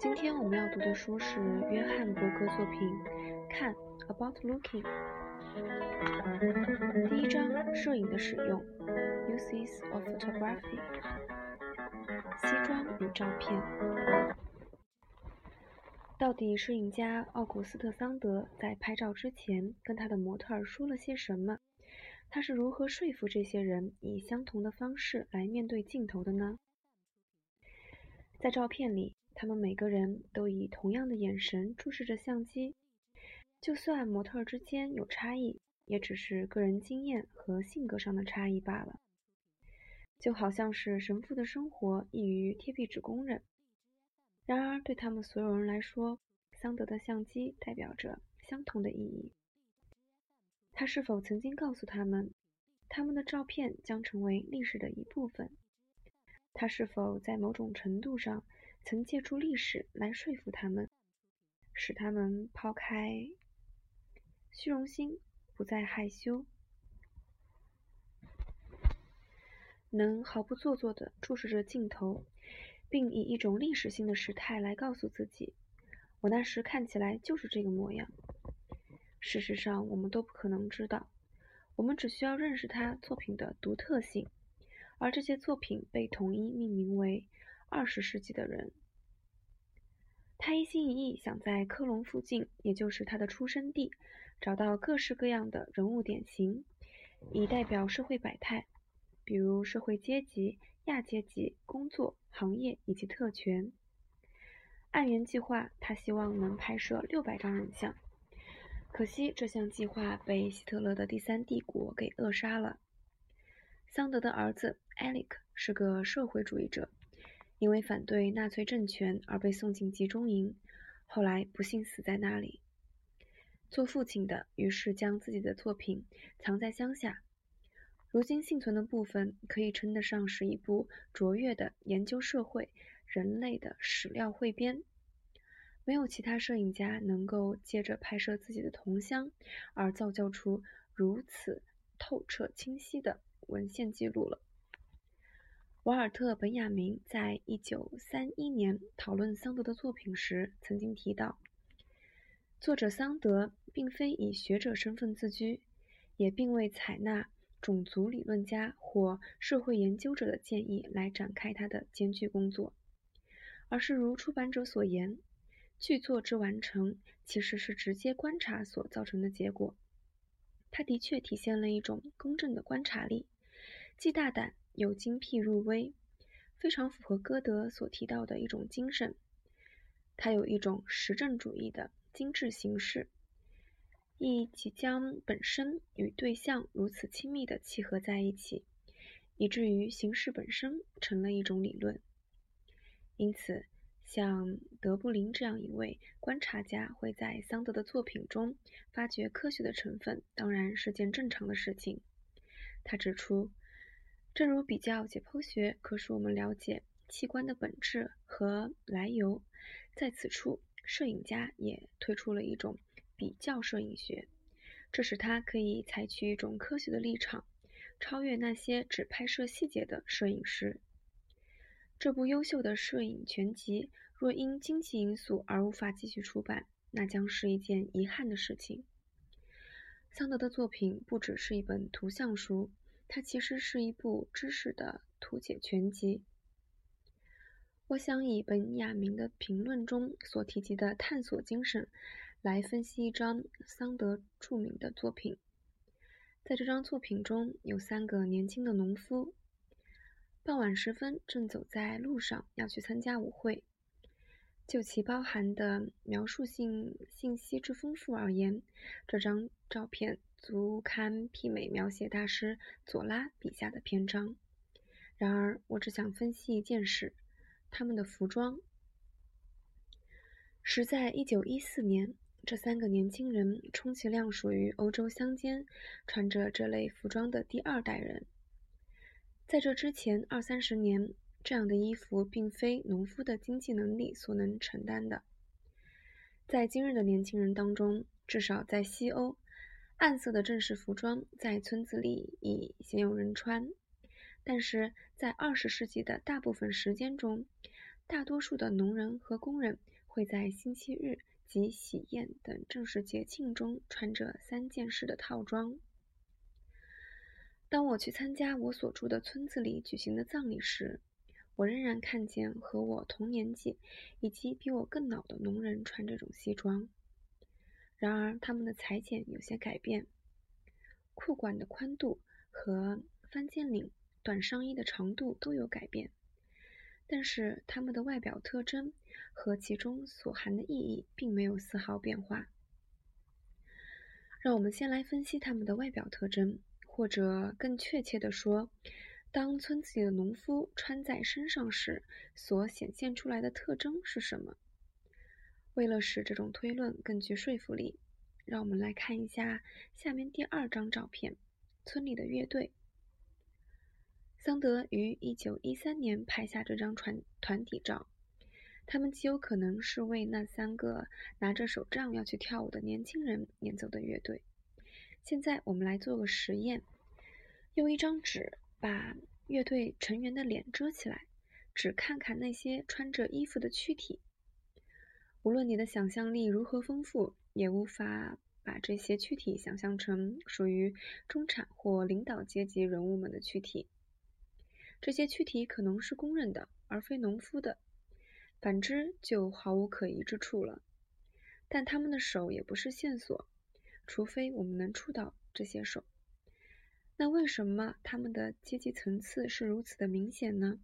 今天我们要读的书是约翰伯格作品《看 About Looking》。第一章：摄影的使用 （Uses of Photography）。西装与照片。到底摄影家奥古斯特·桑德在拍照之前跟他的模特儿说了些什么？他是如何说服这些人以相同的方式来面对镜头的呢？在照片里，他们每个人都以同样的眼神注视着相机，就算模特之间有差异，也只是个人经验和性格上的差异罢了。就好像是神父的生活异于贴壁纸工人。然而，对他们所有人来说，桑德的相机代表着相同的意义。他是否曾经告诉他们，他们的照片将成为历史的一部分？他是否在某种程度上曾借助历史来说服他们，使他们抛开虚荣心，不再害羞，能毫不做作地注视着镜头，并以一种历史性的时态来告诉自己：“我那时看起来就是这个模样。”事实上，我们都不可能知道。我们只需要认识他作品的独特性，而这些作品被统一命名为“二十世纪的人”。他一心一意想在科隆附近，也就是他的出生地，找到各式各样的人物典型，以代表社会百态，比如社会阶级、亚阶级、工作、行业以及特权。按原计划，他希望能拍摄六百张人像。可惜，这项计划被希特勒的第三帝国给扼杀了。桑德的儿子艾利克是个社会主义者，因为反对纳粹政权而被送进集中营，后来不幸死在那里。做父亲的于是将自己的作品藏在乡下。如今幸存的部分可以称得上是一部卓越的研究社会人类的史料汇编。没有其他摄影家能够借着拍摄自己的同乡而造就出如此透彻清晰的文献记录了。瓦尔特·本雅明在一九三一年讨论桑德的作品时曾经提到，作者桑德并非以学者身份自居，也并未采纳种族理论家或社会研究者的建议来展开他的艰巨工作，而是如出版者所言。剧作之完成，其实是直接观察所造成的结果。它的确体现了一种公正的观察力，既大胆又精辟入微，非常符合歌德所提到的一种精神。它有一种实证主义的精致形式，亦即将本身与对象如此亲密地契合在一起，以至于形式本身成了一种理论。因此。像德布林这样一位观察家会在桑德的作品中发掘科学的成分，当然是件正常的事情。他指出，正如比较解剖学可使我们了解器官的本质和来由，在此处，摄影家也推出了一种比较摄影学，这使他可以采取一种科学的立场，超越那些只拍摄细节的摄影师。这部优秀的摄影全集若因经济因素而无法继续出版，那将是一件遗憾的事情。桑德的作品不只是一本图像书，它其实是一部知识的图解全集。我想以本雅明的评论中所提及的探索精神来分析一张桑德著名的作品。在这张作品中有三个年轻的农夫。傍晚时分，正走在路上，要去参加舞会。就其包含的描述性信息之丰富而言，这张照片足堪媲美描写大师左拉笔下的篇章。然而，我只想分析一件事：他们的服装。实在一九一四年，这三个年轻人充其量属于欧洲乡间穿着这类服装的第二代人。在这之前二三十年，这样的衣服并非农夫的经济能力所能承担的。在今日的年轻人当中，至少在西欧，暗色的正式服装在村子里已鲜有人穿。但是在二十世纪的大部分时间中，大多数的农人和工人会在星期日及喜宴等正式节庆中穿着三件式的套装。当我去参加我所住的村子里举行的葬礼时，我仍然看见和我同年纪以及比我更老的农人穿这种西装。然而，他们的裁剪有些改变，裤管的宽度和翻肩领、短上衣的长度都有改变，但是他们的外表特征和其中所含的意义并没有丝毫变化。让我们先来分析他们的外表特征，或者更确切地说，当村子里的农夫穿在身上时所显现出来的特征是什么？为了使这种推论更具说服力，让我们来看一下下面第二张照片：村里的乐队。桑德于1913年拍下这张团团体照，他们极有可能是为那三个拿着手杖要去跳舞的年轻人演奏的乐队。现在我们来做个实验，用一张纸把乐队成员的脸遮起来，只看看那些穿着衣服的躯体。无论你的想象力如何丰富，也无法把这些躯体想象成属于中产或领导阶级人物们的躯体。这些躯体可能是工人的，而非农夫的；反之，就毫无可疑之处了。但他们的手也不是线索，除非我们能触到这些手。那为什么他们的阶级层次是如此的明显呢？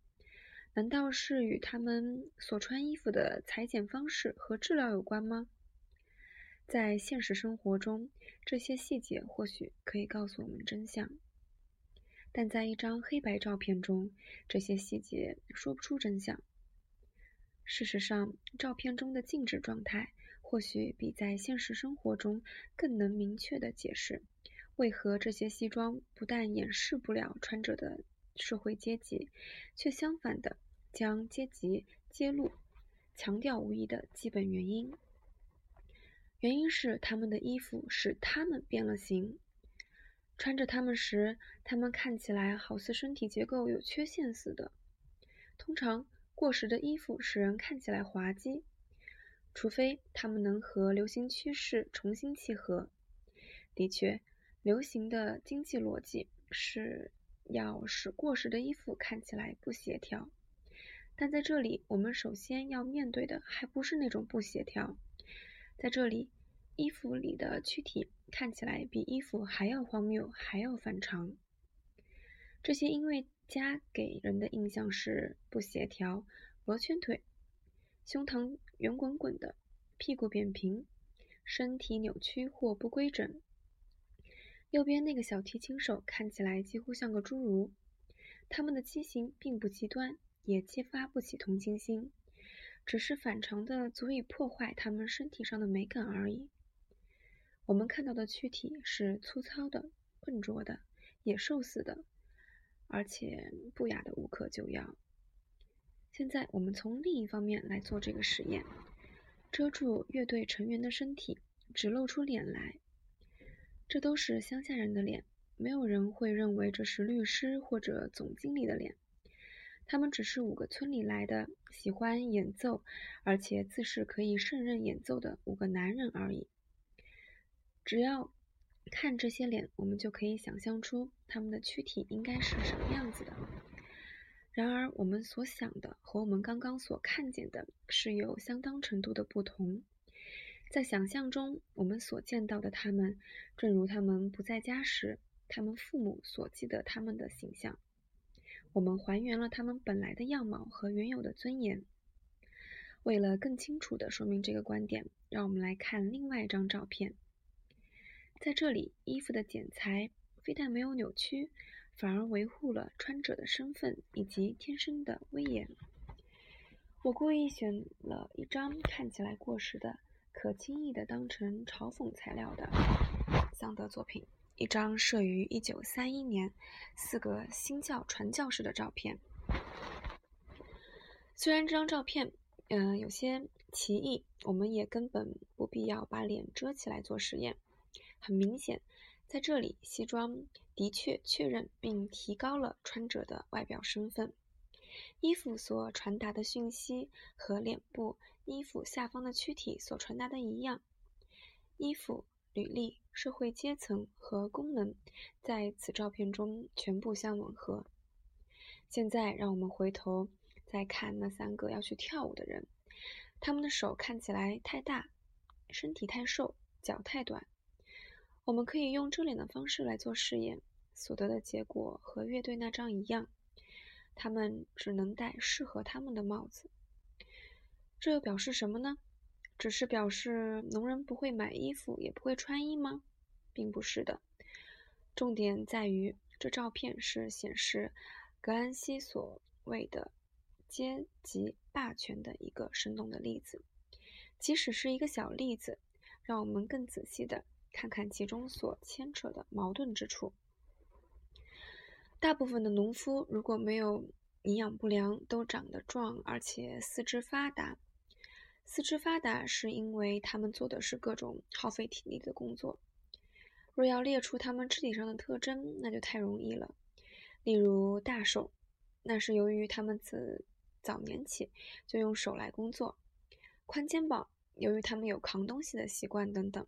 难道是与他们所穿衣服的裁剪方式和质量有关吗？在现实生活中，这些细节或许可以告诉我们真相，但在一张黑白照片中，这些细节说不出真相。事实上，照片中的静止状态或许比在现实生活中更能明确地解释为何这些西装不但掩饰不了穿着的。社会阶级，却相反的将阶级揭露、强调无疑的基本原因。原因是他们的衣服使他们变了形。穿着它们时，他们看起来好似身体结构有缺陷似的。通常，过时的衣服使人看起来滑稽，除非他们能和流行趋势重新契合。的确，流行的经济逻辑是。要使过时的衣服看起来不协调，但在这里，我们首先要面对的还不是那种不协调。在这里，衣服里的躯体看起来比衣服还要荒谬，还要反常。这些因为家给人的印象是不协调、罗圈腿、胸膛圆滚滚的、屁股扁平、身体扭曲或不规整。右边那个小提琴手看起来几乎像个侏儒，他们的畸形并不极端，也激发不起同情心，只是反常的足以破坏他们身体上的美感而已。我们看到的躯体是粗糙的、笨拙的、野兽似的，而且不雅的无可救药。现在我们从另一方面来做这个实验：遮住乐队成员的身体，只露出脸来。这都是乡下人的脸，没有人会认为这是律师或者总经理的脸。他们只是五个村里来的，喜欢演奏，而且自是可以胜任演奏的五个男人而已。只要看这些脸，我们就可以想象出他们的躯体应该是什么样子的。然而，我们所想的和我们刚刚所看见的是有相当程度的不同。在想象中，我们所见到的他们，正如他们不在家时，他们父母所记得他们的形象。我们还原了他们本来的样貌和原有的尊严。为了更清楚地说明这个观点，让我们来看另外一张照片。在这里，衣服的剪裁非但没有扭曲，反而维护了穿者的身份以及天生的威严。我故意选了一张看起来过时的。可轻易的当成嘲讽材料的桑德作品，一张摄于一九三一年四个新教传教士的照片。虽然这张照片，嗯，有些奇异，我们也根本不必要把脸遮起来做实验。很明显，在这里，西装的确确认并提高了穿着的外表身份。衣服所传达的讯息和脸部衣服下方的躯体所传达的一样。衣服、履历、社会阶层和功能在此照片中全部相吻合。现在，让我们回头再看那三个要去跳舞的人，他们的手看起来太大，身体太瘦，脚太短。我们可以用遮脸的方式来做试验，所得的结果和乐队那张一样。他们只能戴适合他们的帽子。这又表示什么呢？只是表示农人不会买衣服，也不会穿衣吗？并不是的。重点在于，这照片是显示。格兰西所谓的阶级霸权的一个生动的例子，即使是一个小例子，让我们更仔细的看看其中所牵扯的矛盾之处。大部分的农夫如果没有营养不良，都长得壮，而且四肢发达。四肢发达是因为他们做的是各种耗费体力的工作。若要列出他们肢体上的特征，那就太容易了。例如大手，那是由于他们自早年起就用手来工作；宽肩膀，由于他们有扛东西的习惯等等。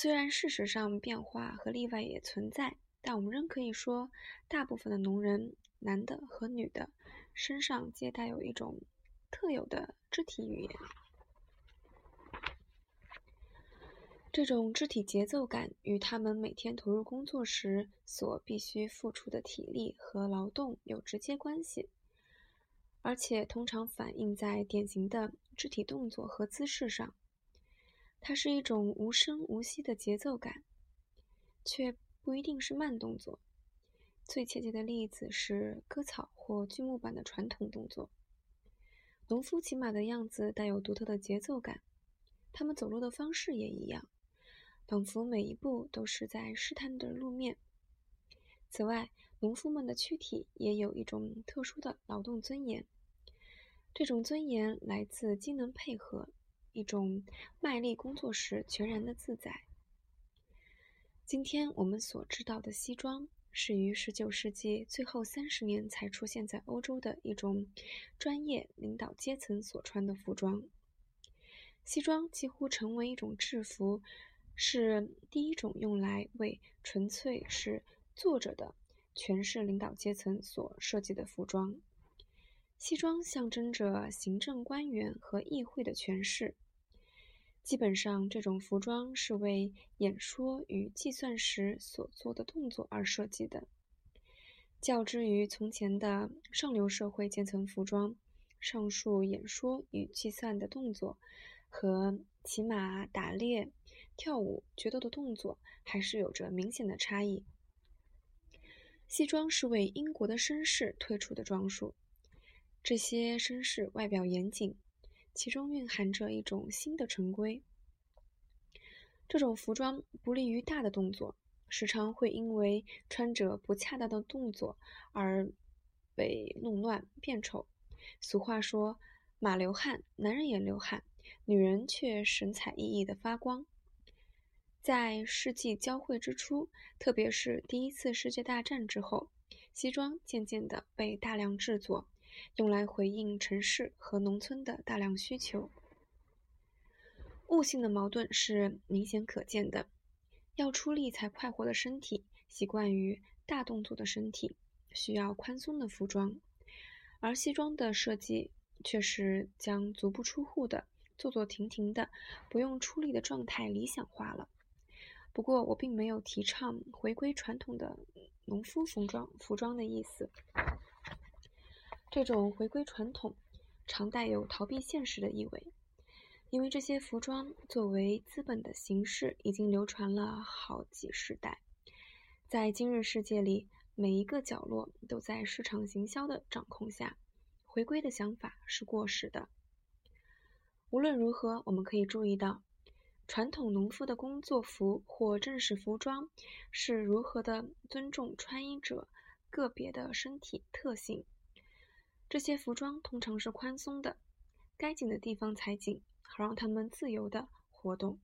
虽然事实上变化和例外也存在，但我们仍可以说，大部分的农人，男的和女的，身上皆带有一种特有的肢体语言。这种肢体节奏感与他们每天投入工作时所必须付出的体力和劳动有直接关系，而且通常反映在典型的肢体动作和姿势上。它是一种无声无息的节奏感，却不一定是慢动作。最切切的例子是割草或锯木板的传统动作。农夫骑马的样子带有独特的节奏感，他们走路的方式也一样。仿佛每一步都是在试探着路面。此外，农夫们的躯体也有一种特殊的劳动尊严。这种尊严来自机能配合，一种卖力工作时全然的自在。今天我们所知道的西装，是于19世纪最后三十年才出现在欧洲的一种专业领导阶层所穿的服装。西装几乎成为一种制服。是第一种用来为纯粹是坐着的权势领导阶层所设计的服装。西装象征着行政官员和议会的权势。基本上，这种服装是为演说与计算时所做的动作而设计的。较之于从前的上流社会阶层服装，上述演说与计算的动作和骑马、打猎。跳舞、决斗的动作还是有着明显的差异。西装是为英国的绅士推出的装束，这些绅士外表严谨，其中蕴含着一种新的成规。这种服装不利于大的动作，时常会因为穿着不恰当的动作而被弄乱变丑。俗话说：“马流汗，男人也流汗，女人却神采奕奕的发光。”在世纪交汇之初，特别是第一次世界大战之后，西装渐渐地被大量制作，用来回应城市和农村的大量需求。物性的矛盾是明显可见的：要出力才快活的身体，习惯于大动作的身体，需要宽松的服装；而西装的设计却是将足不出户的、坐坐停停的、不用出力的状态理想化了。不过，我并没有提倡回归传统的农夫服装服装的意思。这种回归传统，常带有逃避现实的意味，因为这些服装作为资本的形式，已经流传了好几十代。在今日世界里，每一个角落都在市场行销的掌控下，回归的想法是过时的。无论如何，我们可以注意到。传统农夫的工作服或正式服装是如何的尊重穿衣者个别的身体特性？这些服装通常是宽松的，该紧的地方才紧，好让他们自由的活动。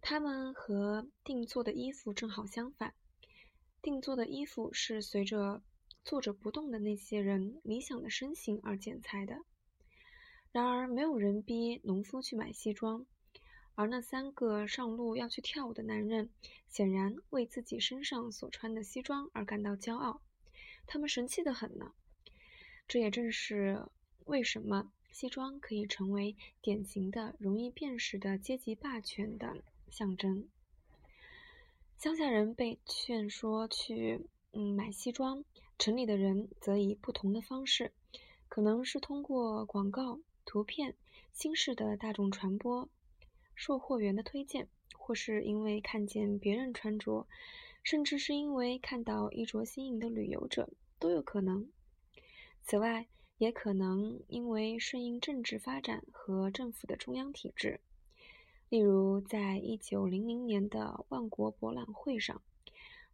他们和定做的衣服正好相反。定做的衣服是随着坐着不动的那些人理想的身形而剪裁的。然而，没有人逼农夫去买西装，而那三个上路要去跳舞的男人，显然为自己身上所穿的西装而感到骄傲。他们神气的很呢。这也正是为什么西装可以成为典型的、容易辨识的阶级霸权的象征。乡下人被劝说去嗯买西装，城里的人则以不同的方式，可能是通过广告、图片、新式的大众传播、售货员的推荐，或是因为看见别人穿着，甚至是因为看到衣着新颖的旅游者，都有可能。此外，也可能因为顺应政治发展和政府的中央体制，例如，在一九零零年的万国博览会上，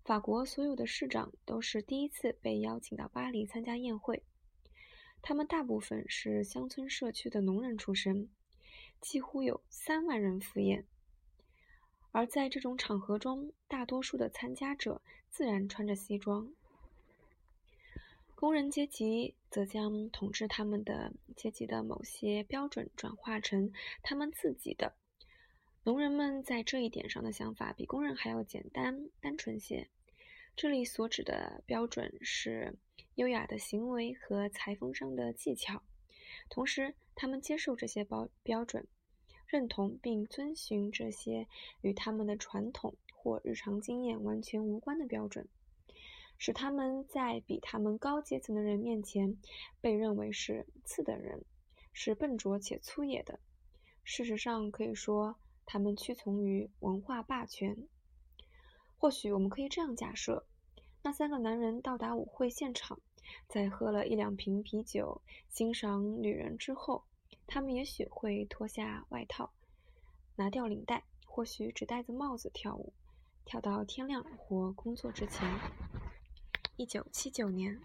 法国所有的市长都是第一次被邀请到巴黎参加宴会。他们大部分是乡村社区的农人出身，几乎有三万人赴宴。而在这种场合中，大多数的参加者自然穿着西装。工人阶级则将统治他们的阶级的某些标准转化成他们自己的。农人们在这一点上的想法比工人还要简单单纯些。这里所指的标准是优雅的行为和裁缝上的技巧。同时，他们接受这些标标准，认同并遵循这些与他们的传统或日常经验完全无关的标准。使他们在比他们高阶层的人面前被认为是次等人，是笨拙且粗野的。事实上，可以说他们屈从于文化霸权。或许我们可以这样假设：那三个男人到达舞会现场，在喝了一两瓶啤酒、欣赏女人之后，他们也许会脱下外套，拿掉领带，或许只戴着帽子跳舞，跳到天亮或工作之前。一九七九年。